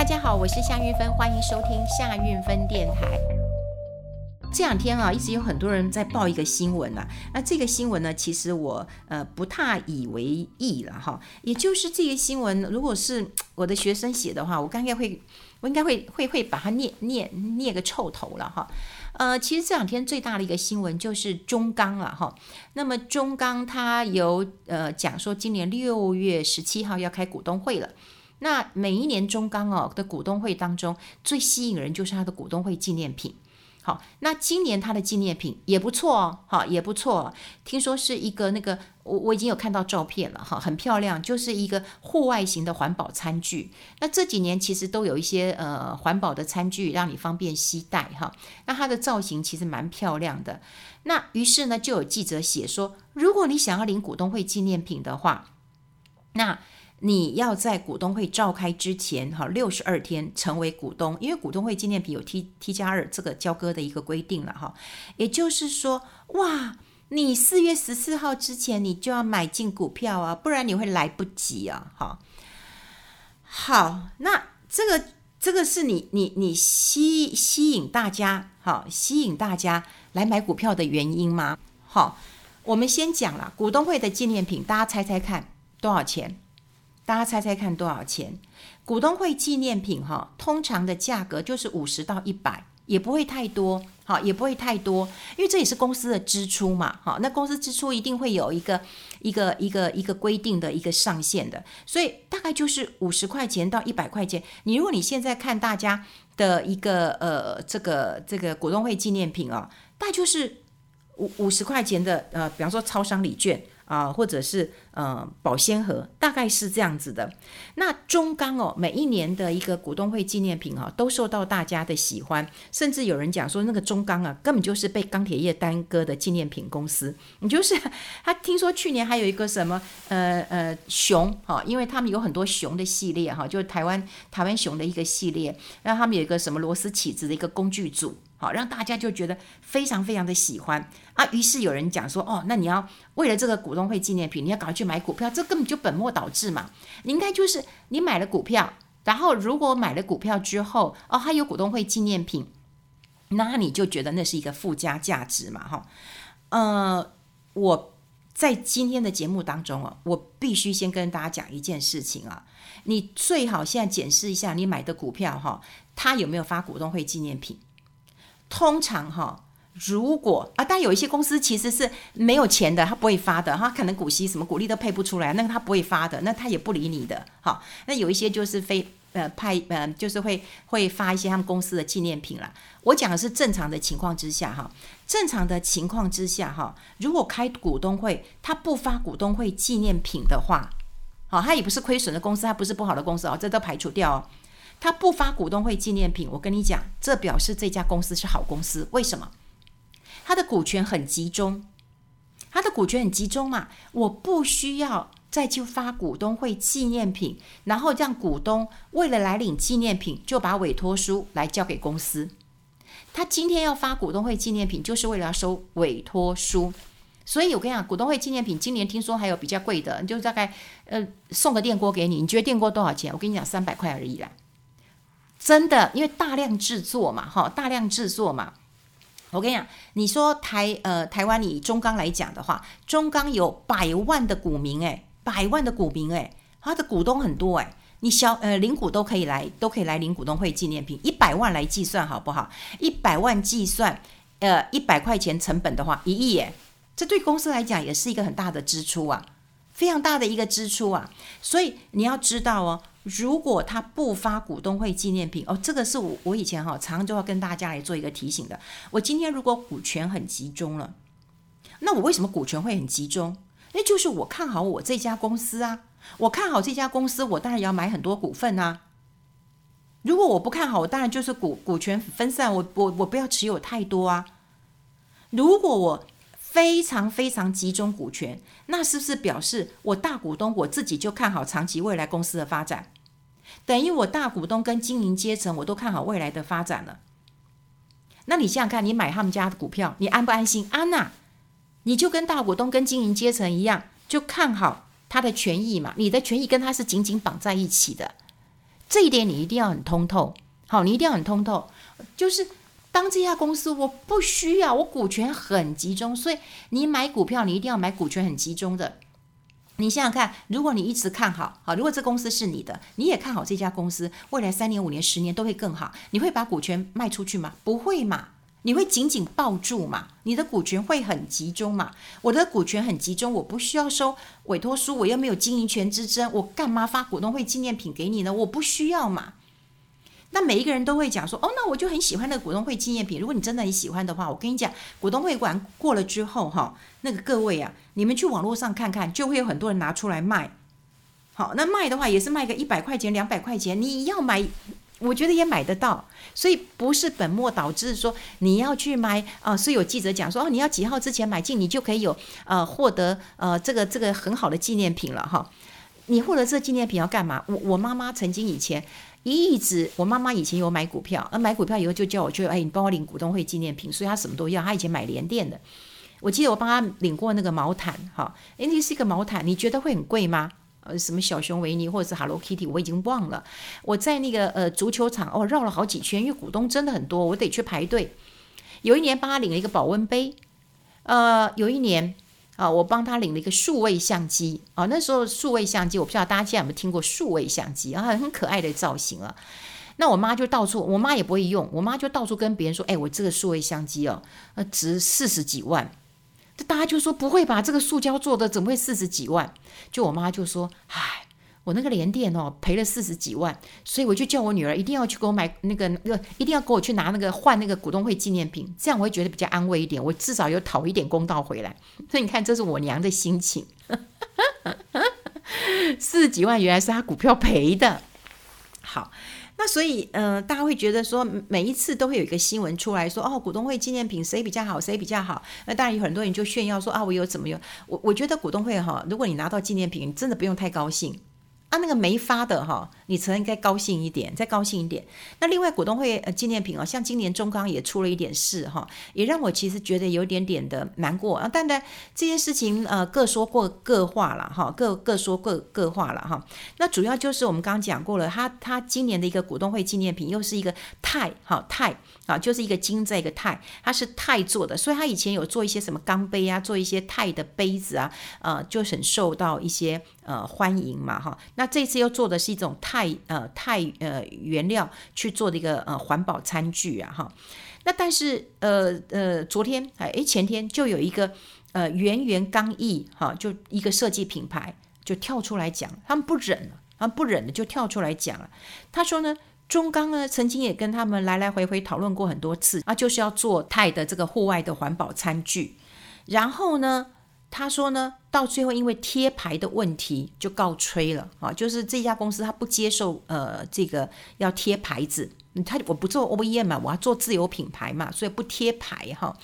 大家好，我是夏韵芬，欢迎收听夏韵芬电台。这两天啊，一直有很多人在报一个新闻啊。那这个新闻呢，其实我呃不太以为意了哈。也就是这个新闻，如果是 我的学生写的话，我刚应该会，我应该会会会把它念念念个臭头了哈。呃，其实这两天最大的一个新闻就是中钢了哈。那么中钢它有呃讲说，今年六月十七号要开股东会了。那每一年中钢哦的股东会当中，最吸引人就是它的股东会纪念品。好，那今年它的纪念品也不错哦，好也不错。听说是一个那个，我我已经有看到照片了哈，很漂亮，就是一个户外型的环保餐具。那这几年其实都有一些呃环保的餐具，让你方便携带哈。那它的造型其实蛮漂亮的。那于是呢，就有记者写说，如果你想要领股东会纪念品的话，那。你要在股东会召开之前，哈，六十二天成为股东，因为股东会纪念品有 T T 加二这个交割的一个规定了，哈，也就是说，哇，你四月十四号之前你就要买进股票啊，不然你会来不及啊，哈。好，那这个这个是你你你吸吸引大家，好，吸引大家来买股票的原因吗？好，我们先讲了股东会的纪念品，大家猜猜看多少钱？大家猜猜看多少钱？股东会纪念品哈，通常的价格就是五十到一百，也不会太多，好，也不会太多，因为这也是公司的支出嘛，好，那公司支出一定会有一个一个一个一个规定的一个上限的，所以大概就是五十块钱到一百块钱。你如果你现在看大家的一个呃这个这个股东会纪念品啊，大概就是五五十块钱的呃，比方说超商礼券。啊，或者是呃保鲜盒，大概是这样子的。那中钢哦，每一年的一个股东会纪念品哈、都受到大家的喜欢，甚至有人讲说，那个中钢啊，根本就是被钢铁业耽搁的纪念品公司。你就是他听说去年还有一个什么呃呃熊哈、因为他们有很多熊的系列哈、就是台湾台湾熊的一个系列，然后他们有一个什么螺丝起子的一个工具组。好，让大家就觉得非常非常的喜欢啊。于是有人讲说，哦，那你要为了这个股东会纪念品，你要赶快去买股票，这根本就本末倒置嘛。你应该就是你买了股票，然后如果买了股票之后，哦，还有股东会纪念品，那你就觉得那是一个附加价值嘛，哈。呃，我在今天的节目当中啊，我必须先跟大家讲一件事情啊，你最好现在检视一下你买的股票哈，它有没有发股东会纪念品。通常哈，如果啊，但有一些公司其实是没有钱的，他不会发的，他可能股息什么股利都配不出来，那个他不会发的，那他也不理你的。哈，那有一些就是非呃派呃，就是会会发一些他们公司的纪念品啦。我讲的是正常的情况之下哈，正常的情况之下哈，如果开股东会他不发股东会纪念品的话，好，他也不是亏损的公司，他不是不好的公司哦，这都排除掉哦。他不发股东会纪念品，我跟你讲，这表示这家公司是好公司。为什么？他的股权很集中，他的股权很集中嘛，我不需要再去发股东会纪念品，然后让股东为了来领纪念品，就把委托书来交给公司。他今天要发股东会纪念品，就是为了要收委托书。所以我跟你讲，股东会纪念品今年听说还有比较贵的，就大概呃送个电锅给你，你觉得电锅多少钱？我跟你讲，三百块而已啦。真的，因为大量制作嘛，哈，大量制作嘛。我跟你讲，你说台呃台湾以中钢来讲的话，中钢有百万的股民诶，百万的股民诶，他的股东很多诶，你小呃领股都可以来，都可以来领股东会纪念品，一百万来计算好不好？一百万计算，呃一百块钱成本的话，一亿耶，这对公司来讲也是一个很大的支出啊，非常大的一个支出啊，所以你要知道哦。如果他不发股东会纪念品哦，这个是我我以前哈常常就要跟大家来做一个提醒的。我今天如果股权很集中了，那我为什么股权会很集中？那就是我看好我这家公司啊，我看好这家公司，我当然要买很多股份啊。如果我不看好，我当然就是股股权分散，我我我不要持有太多啊。如果我非常非常集中股权，那是不是表示我大股东我自己就看好长期未来公司的发展？等于我大股东跟经营阶层我都看好未来的发展了。那你想想看，你买他们家的股票，你安不安心？安呐！你就跟大股东跟经营阶层一样，就看好他的权益嘛。你的权益跟他是紧紧绑在一起的。这一点你一定要很通透。好，你一定要很通透，就是当这家公司我不需要，我股权很集中，所以你买股票你一定要买股权很集中的。你想想看，如果你一直看好，好，如果这公司是你的，你也看好这家公司未来三年、五年、十年都会更好，你会把股权卖出去吗？不会嘛，你会紧紧抱住嘛，你的股权会很集中嘛。我的股权很集中，我不需要收委托书，我又没有经营权之争，我干嘛发股东会纪念品给你呢？我不需要嘛。那每一个人都会讲说，哦，那我就很喜欢那个股东会纪念品。如果你真的很喜欢的话，我跟你讲，股东会完过了之后，哈，那个各位啊，你们去网络上看看，就会有很多人拿出来卖。好，那卖的话也是卖个一百块钱、两百块钱，你要买，我觉得也买得到。所以不是本末倒置说你要去买啊。所以有记者讲说，哦，你要几号之前买进，你就可以有呃获得呃这个这个很好的纪念品了哈。你获得这纪念品要干嘛？我我妈妈曾经以前。一直，我妈妈以前有买股票，而买股票以后就叫我去，哎，你帮我领股东会纪念品，所以她什么都要。她以前买联电的，我记得我帮她领过那个毛毯，哈，哎，那是一个毛毯，你觉得会很贵吗？呃，什么小熊维尼或者是 Hello Kitty，我已经忘了。我在那个呃足球场哦绕了好几圈，因为股东真的很多，我得去排队。有一年帮她领了一个保温杯，呃，有一年。啊，我帮他领了一个数位相机啊，那时候数位相机，我不知道大家现在有没有听过数位相机啊，很可爱的造型啊。那我妈就到处，我妈也不会用，我妈就到处跟别人说，哎，我这个数位相机哦，呃，值四十几万。这大家就说不会吧，这个塑胶做的怎么会四十几万？就我妈就说，唉。我那个联电哦赔了四十几万，所以我就叫我女儿一定要去给我买那个那个，一定要给我去拿那个换那个股东会纪念品，这样我会觉得比较安慰一点，我至少有讨一点公道回来。所以你看，这是我娘的心情，四十几万原来是她股票赔的。好，那所以呃，大家会觉得说，每一次都会有一个新闻出来说，哦，股东会纪念品谁比较好，谁比较好。那当然有很多人就炫耀说啊，我有怎么有？我我觉得股东会哈，如果你拿到纪念品，你真的不用太高兴。啊，那个没发的哈，你才应该高兴一点，再高兴一点。那另外股东会呃纪念品哦，像今年中钢也出了一点事哈，也让我其实觉得有点点的难过啊。但呢，这件事情呃各说过各话了哈，各各说各各话了哈。那主要就是我们刚刚讲过了，他他今年的一个股东会纪念品又是一个钛哈钛啊，就是一个金在一个钛，它是钛做的，所以他以前有做一些什么钢杯啊，做一些钛的杯子啊，呃，就很受到一些呃欢迎嘛哈。那这次又做的是一种钛呃钛呃原料去做的一个呃环保餐具啊哈，那但是呃呃昨天哎前天就有一个呃圆圆刚毅哈就一个设计品牌就跳出来讲，他们不忍了，他们不忍了就跳出来讲了，他说呢中钢呢曾经也跟他们来来回回讨论过很多次啊，就是要做钛的这个户外的环保餐具，然后呢。他说呢，到最后因为贴牌的问题就告吹了啊，就是这家公司他不接受呃这个要贴牌子，他我不做 OEM 嘛，我要做自有品牌嘛，所以不贴牌哈。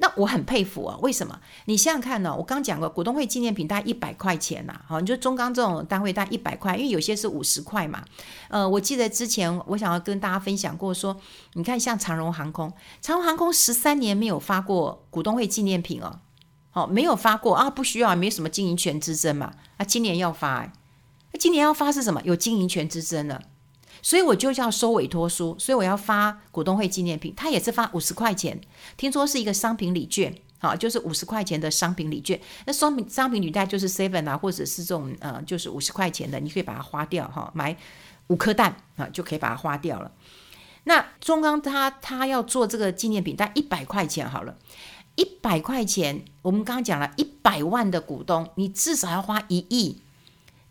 那我很佩服啊，为什么？你想想看呢，我刚讲过股东会纪念品大概一百块钱呐，好，你就中钢这种单位大概一百块，因为有些是五十块嘛。呃，我记得之前我想要跟大家分享过说，你看像长荣航空，长荣航空十三年没有发过股东会纪念品哦。哦，没有发过啊，不需要，没什么经营权之争嘛。啊，今年要发，哎，今年要发是什么？有经营权之争了，所以我就要收委托书，所以我要发股东会纪念品，他也是发五十块钱，听说是一个商品礼券，好，就是五十块钱的商品礼券。那商品商品礼袋就是 seven 啊，或者是这种呃，就是五十块钱的，你可以把它花掉哈，买五颗蛋啊，就可以把它花掉了。那中钢他他要做这个纪念品，但一百块钱好了。一百块钱，我们刚刚讲了一百万的股东，你至少要花一亿。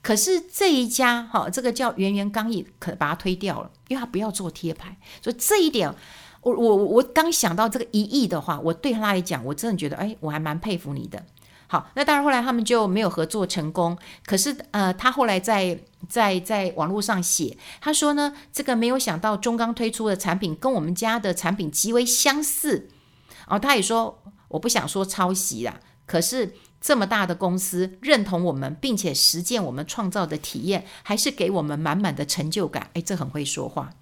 可是这一家哈，这个叫圆圆刚毅，可把它推掉了，因为他不要做贴牌。所以这一点，我我我刚想到这个一亿的话，我对他来讲，我真的觉得，哎，我还蛮佩服你的。好，那当然后来他们就没有合作成功。可是呃，他后来在在在网络上写，他说呢，这个没有想到中钢推出的产品跟我们家的产品极为相似。哦，他也说。我不想说抄袭啦，可是这么大的公司认同我们，并且实践我们创造的体验，还是给我们满满的成就感。诶，这很会说话，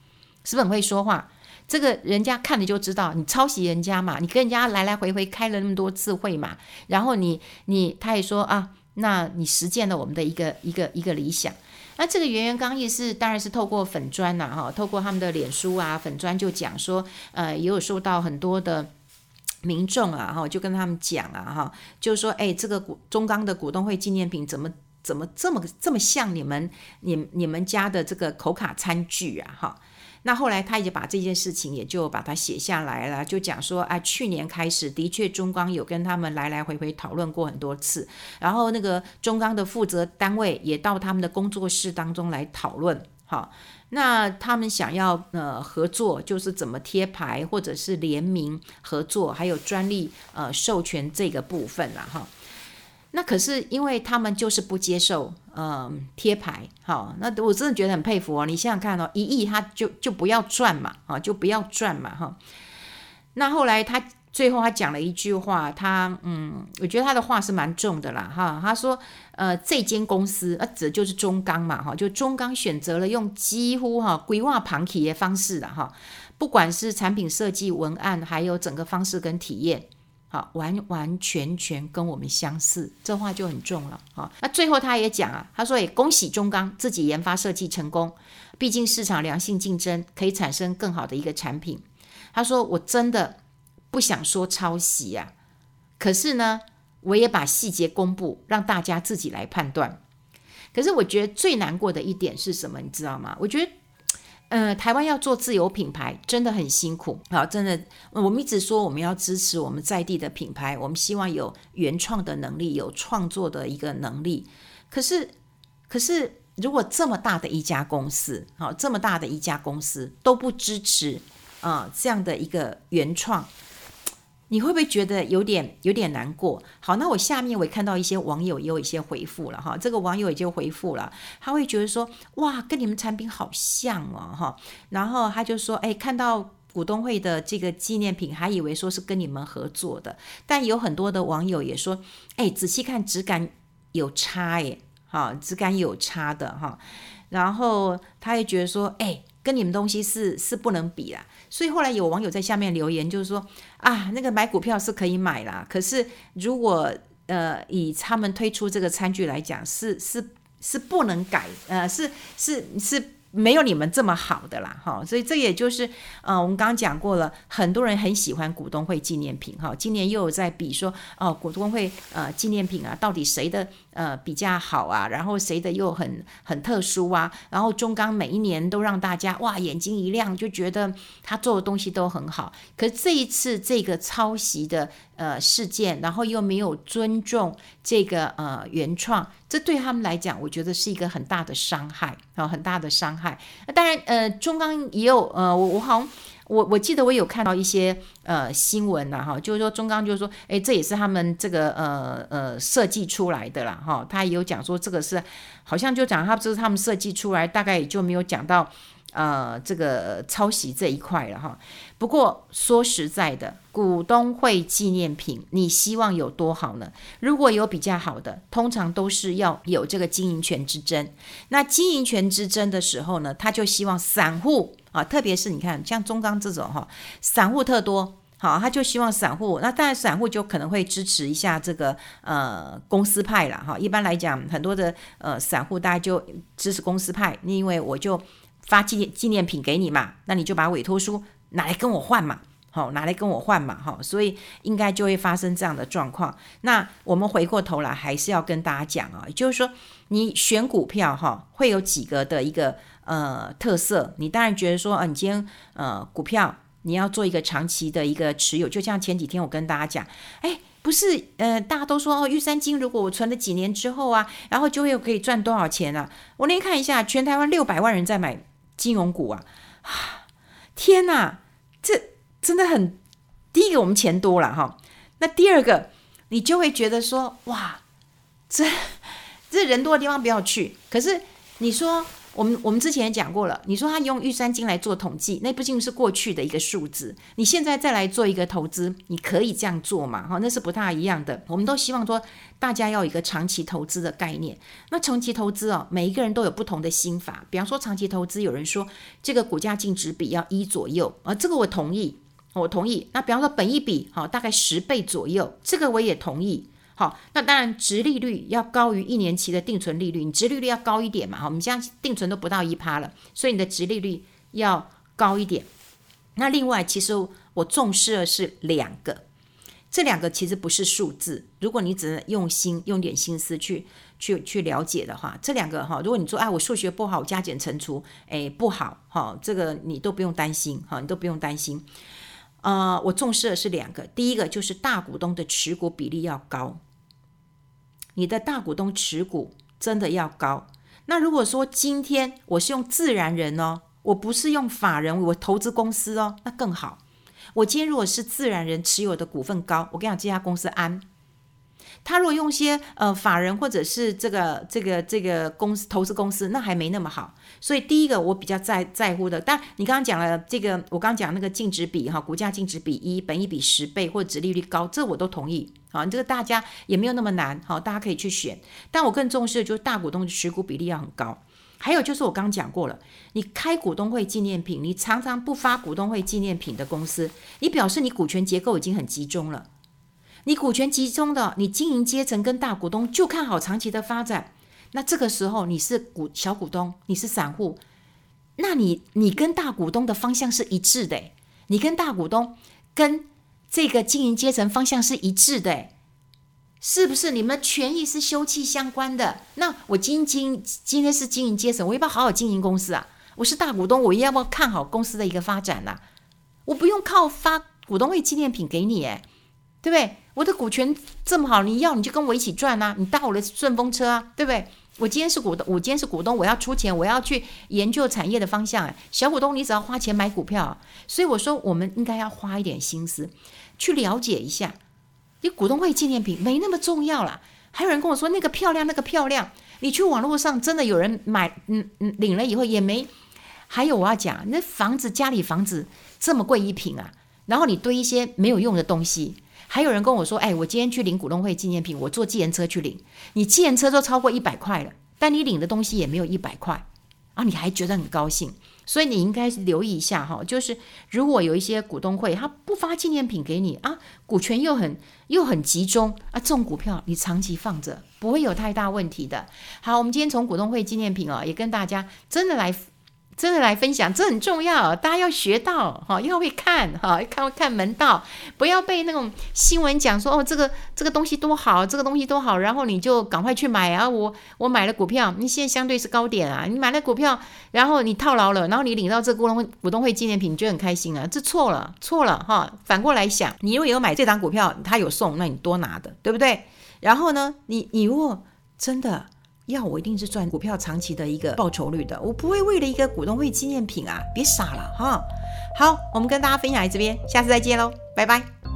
是不是很会说话？这个人家看了就知道，你抄袭人家嘛，你跟人家来来回回开了那么多次会嘛，然后你你他也说啊，那你实践了我们的一个一个一个理想。那这个圆圆刚毅是当然是透过粉砖呐，哈，透过他们的脸书啊，粉砖就讲说，呃，也有受到很多的民众啊，哈，就跟他们讲啊，哈，就是说，哎，这个股中钢的股东会纪念品怎么怎么这么这么像你们你你们家的这个口卡餐具啊，哈。那后来他也把这件事情也就把它写下来了，就讲说啊，去年开始的确中钢有跟他们来来回回讨论过很多次，然后那个中钢的负责单位也到他们的工作室当中来讨论，好，那他们想要呃合作，就是怎么贴牌或者是联名合作，还有专利呃授权这个部分了哈。那可是因为他们就是不接受，嗯、贴牌，好，那我真的觉得很佩服哦。你想想看哦，一亿他就就不要赚嘛，啊，就不要赚嘛，哈。那后来他最后他讲了一句话，他嗯，我觉得他的话是蛮重的啦，哈。他说，呃，这间公司啊，指的就是中钢嘛，哈，就中钢选择了用几乎哈规划旁体的方式的哈，不管是产品设计、文案，还有整个方式跟体验。好，完完全全跟我们相似，这话就很重了。哈，那最后他也讲啊，他说也恭喜中钢自己研发设计成功，毕竟市场良性竞争可以产生更好的一个产品。他说我真的不想说抄袭呀，可是呢，我也把细节公布，让大家自己来判断。可是我觉得最难过的一点是什么？你知道吗？我觉得。呃，台湾要做自有品牌真的很辛苦，好，真的，我们一直说我们要支持我们在地的品牌，我们希望有原创的能力，有创作的一个能力。可是，可是如果这么大的一家公司，好，这么大的一家公司都不支持啊，这样的一个原创。你会不会觉得有点有点难过？好，那我下面我也看到一些网友也有一些回复了哈，这个网友也就回复了，他会觉得说哇，跟你们产品好像哦哈，然后他就说哎，看到股东会的这个纪念品，还以为说是跟你们合作的，但有很多的网友也说哎，仔细看质感有差哎，哈，质感有差的哈，然后他也觉得说哎。跟你们东西是是不能比啦，所以后来有网友在下面留言，就是说啊，那个买股票是可以买啦，可是如果呃以他们推出这个餐具来讲，是是是不能改，呃是是是。没有你们这么好的啦，哈，所以这也就是，呃，我们刚刚讲过了，很多人很喜欢股东会纪念品，哈，今年又有在比说，哦，股东会呃纪念品啊，到底谁的呃比较好啊？然后谁的又很很特殊啊？然后中钢每一年都让大家哇眼睛一亮，就觉得他做的东西都很好。可是这一次这个抄袭的呃事件，然后又没有尊重这个呃原创。这对他们来讲，我觉得是一个很大的伤害啊，很大的伤害。那当然，呃，中钢也有，呃，我我好像我我记得我有看到一些呃新闻呐，哈，就是说中钢就是说，哎，这也是他们这个呃呃设计出来的啦，哈，他也有讲说这个是好像就讲他这是他们设计出来，大概也就没有讲到。呃，这个抄袭这一块了哈。不过说实在的，股东会纪念品，你希望有多好呢？如果有比较好的，通常都是要有这个经营权之争。那经营权之争的时候呢，他就希望散户啊，特别是你看像中钢这种哈，散户特多，好，他就希望散户。那当然，散户就可能会支持一下这个呃公司派了哈。一般来讲，很多的呃散户大家就支持公司派，因为我就。发纪念纪念品给你嘛，那你就把委托书拿来跟我换嘛，好，拿来跟我换嘛，哈，所以应该就会发生这样的状况。那我们回过头来还是要跟大家讲啊，也就是说你选股票哈，会有几个的一个呃特色。你当然觉得说，啊，你今天呃股票你要做一个长期的一个持有，就像前几天我跟大家讲，哎，不是呃大家都说哦，玉山金如果我存了几年之后啊，然后就会可以赚多少钱啊？我那天看一下，全台湾六百万人在买。金融股啊，天哪，真的很。第一个，我们钱多了哈。那第二个，你就会觉得说，哇，这 这人多的地方不要去。可是你说。我们我们之前也讲过了，你说他用玉山金来做统计，那毕竟是过去的一个数字。你现在再来做一个投资，你可以这样做嘛？哈，那是不太一样的。我们都希望说，大家要有一个长期投资的概念。那长期投资哦，每一个人都有不同的心法。比方说，长期投资，有人说这个股价净值比要一左右啊，这个我同意，我同意。那比方说，本一比好，大概十倍左右，这个我也同意。好，那当然，殖利率要高于一年期的定存利率，你殖利率要高一点嘛。哈，我们现在定存都不到一趴了，所以你的殖利率要高一点。那另外，其实我重视的是两个，这两个其实不是数字。如果你只能用心用点心思去去去了解的话，这两个哈，如果你说哎，我数学不好，加减乘除哎不好哈，这个你都不用担心哈，你都不用担心。呃，我重视的是两个，第一个就是大股东的持股比例要高。你的大股东持股真的要高。那如果说今天我是用自然人哦，我不是用法人，我投资公司哦，那更好。我今天如果是自然人持有的股份高，我跟你讲，这家公司安。他如果用些呃法人或者是这个这个这个公司投资公司，那还没那么好。所以第一个我比较在在乎的，但你刚刚讲了这个，我刚刚讲那个净值比哈，股价净值比一，本益比十倍或者殖利率高，这我都同意。好，这个大家也没有那么难，好，大家可以去选。但我更重视的就是大股东的持股比例要很高。还有就是我刚讲过了，你开股东会纪念品，你常常不发股东会纪念品的公司，你表示你股权结构已经很集中了。你股权集中的，你经营阶层跟大股东就看好长期的发展。那这个时候你是股小股东，你是散户，那你你跟大股东的方向是一致的，你跟大股东跟这个经营阶层方向是一致的，是不是？你们权益是休戚相关的。那我今今今天是经营阶层，我要不要好好经营公司啊？我是大股东，我要不要看好公司的一个发展啊？我不用靠发股东会纪念品给你，哎，对不对？我的股权这么好，你要你就跟我一起赚啊！你搭我的顺风车啊，对不对？我今天是股东，我今天是股东，我要出钱，我要去研究产业的方向。小股东你只要花钱买股票，所以我说我们应该要花一点心思去了解一下。你股东会纪念品没那么重要啦。还有人跟我说那个漂亮，那个漂亮。你去网络上真的有人买，嗯嗯，领了以后也没。还有我要讲，那房子家里房子这么贵一平啊，然后你堆一些没有用的东西。还有人跟我说：“哎，我今天去领股东会纪念品，我坐计程车去领。你计程车都超过一百块了，但你领的东西也没有一百块啊，你还觉得很高兴？所以你应该留意一下哈，就是如果有一些股东会他不发纪念品给你啊，股权又很又很集中啊，这种股票你长期放着不会有太大问题的。好，我们今天从股东会纪念品啊，也跟大家真的来。”真的来分享，这很重要，大家要学到哈，要会看哈，要看看门道，不要被那种新闻讲说哦，这个这个东西多好，这个东西多好，然后你就赶快去买啊！我我买了股票，你现在相对是高点啊，你买了股票，然后你套牢了，然后你领到这股东股东会纪念品，你就很开心啊，这错了错了哈！反过来想，你如果有买这档股票，他有送，那你多拿的，对不对？然后呢，你你如果真的。要我一定是赚股票长期的一个报酬率的，我不会为了一个股东会纪念品啊，别傻了哈。好，我们跟大家分享在这边，下次再见喽，拜拜。